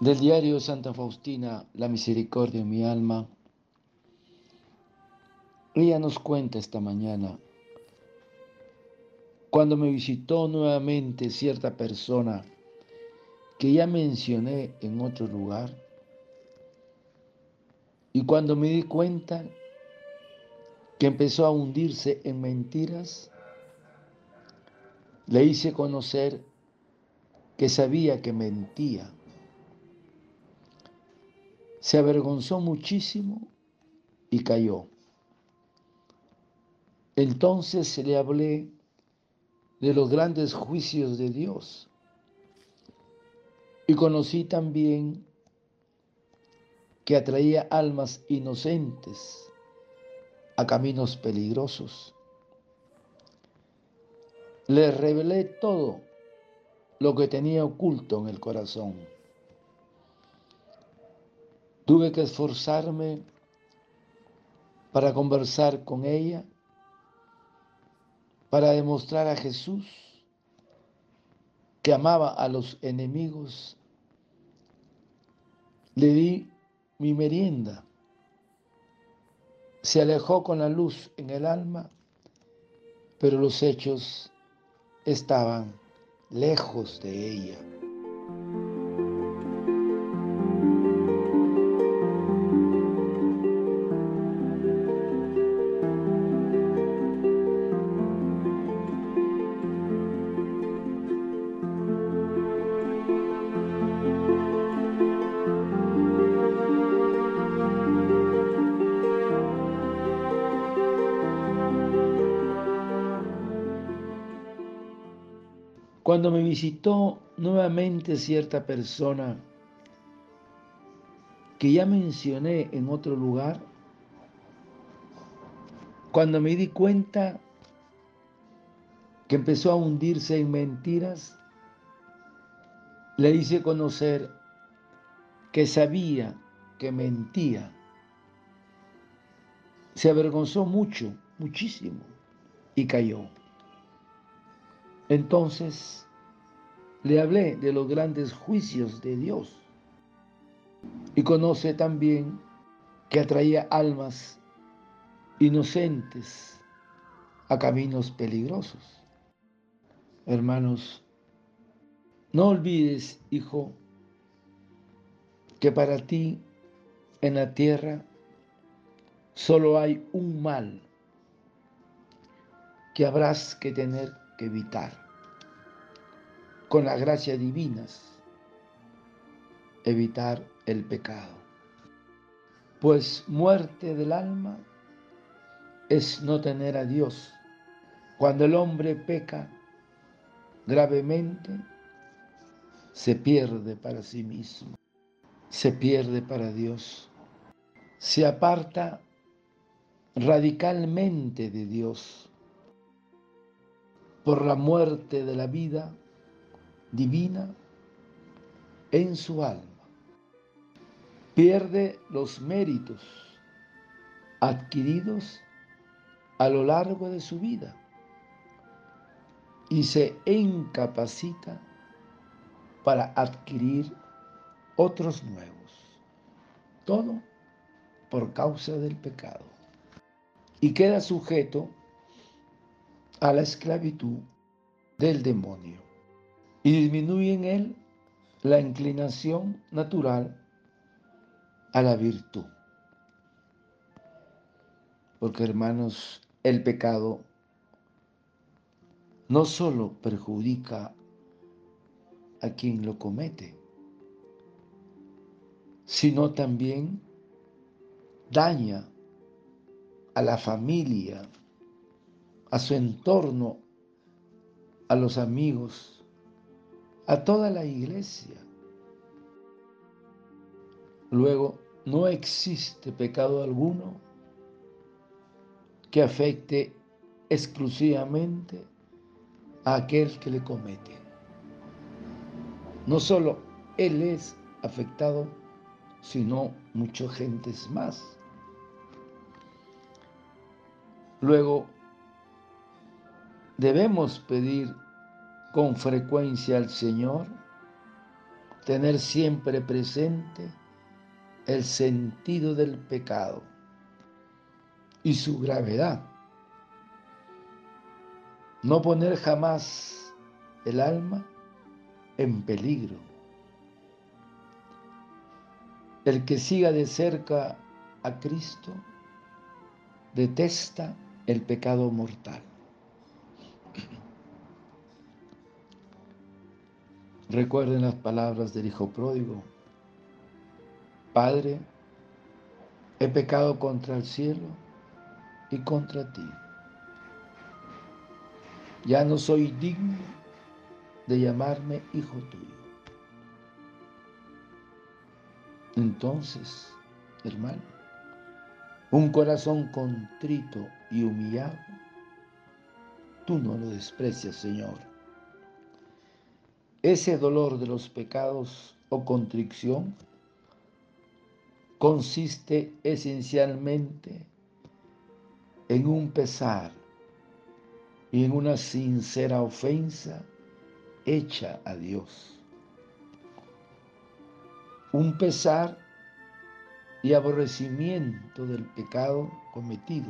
Del diario Santa Faustina, La misericordia en mi alma. Ella nos cuenta esta mañana, cuando me visitó nuevamente cierta persona que ya mencioné en otro lugar, y cuando me di cuenta que empezó a hundirse en mentiras, le hice conocer que sabía que mentía se avergonzó muchísimo y cayó. Entonces le hablé de los grandes juicios de Dios y conocí también que atraía almas inocentes a caminos peligrosos. Le revelé todo lo que tenía oculto en el corazón. Tuve que esforzarme para conversar con ella, para demostrar a Jesús que amaba a los enemigos. Le di mi merienda. Se alejó con la luz en el alma, pero los hechos estaban lejos de ella. Cuando me visitó nuevamente cierta persona que ya mencioné en otro lugar, cuando me di cuenta que empezó a hundirse en mentiras, le hice conocer que sabía que mentía. Se avergonzó mucho, muchísimo, y cayó. Entonces le hablé de los grandes juicios de Dios y conoce también que atraía almas inocentes a caminos peligrosos. Hermanos, no olvides, hijo, que para ti en la tierra solo hay un mal que habrás que tener evitar con las gracias divinas, evitar el pecado. Pues muerte del alma es no tener a Dios. Cuando el hombre peca gravemente, se pierde para sí mismo, se pierde para Dios, se aparta radicalmente de Dios por la muerte de la vida divina en su alma. Pierde los méritos adquiridos a lo largo de su vida y se incapacita para adquirir otros nuevos. Todo por causa del pecado. Y queda sujeto a la esclavitud del demonio y disminuye en él la inclinación natural a la virtud. Porque hermanos, el pecado no solo perjudica a quien lo comete, sino también daña a la familia, a su entorno, a los amigos, a toda la iglesia. Luego, no existe pecado alguno que afecte exclusivamente a aquel que le comete. No solo él es afectado, sino muchas gentes más. Luego, debemos pedir con frecuencia al Señor tener siempre presente el sentido del pecado y su gravedad. No poner jamás el alma en peligro. El que siga de cerca a Cristo detesta el pecado mortal. Recuerden las palabras del Hijo Pródigo. Padre, he pecado contra el cielo y contra ti. Ya no soy digno de llamarme hijo tuyo. Entonces, hermano, un corazón contrito y humillado, tú no lo desprecias, Señor. Ese dolor de los pecados o contrición consiste esencialmente en un pesar y en una sincera ofensa hecha a Dios. Un pesar y aborrecimiento del pecado cometido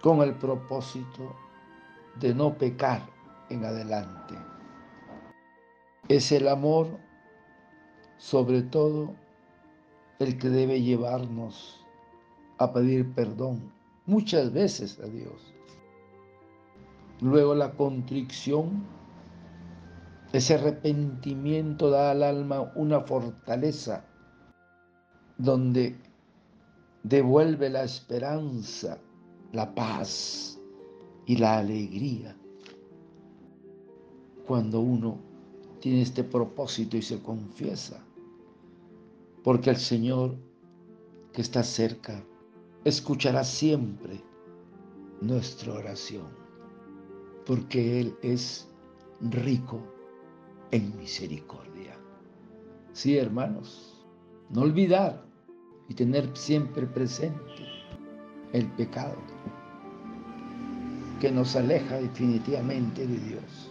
con el propósito de no pecar en adelante. Es el amor, sobre todo, el que debe llevarnos a pedir perdón muchas veces a Dios. Luego la contrición, ese arrepentimiento da al alma una fortaleza donde devuelve la esperanza, la paz y la alegría. Cuando uno tiene este propósito y se confiesa, porque el Señor que está cerca escuchará siempre nuestra oración, porque Él es rico en misericordia. Sí, hermanos, no olvidar y tener siempre presente el pecado que nos aleja definitivamente de Dios.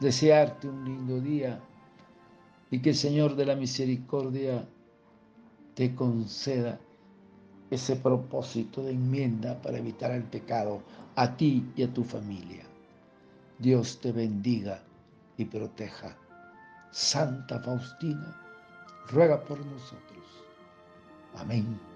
Desearte un lindo día y que el Señor de la misericordia te conceda ese propósito de enmienda para evitar el pecado a ti y a tu familia. Dios te bendiga y proteja. Santa Faustina ruega por nosotros. Amén.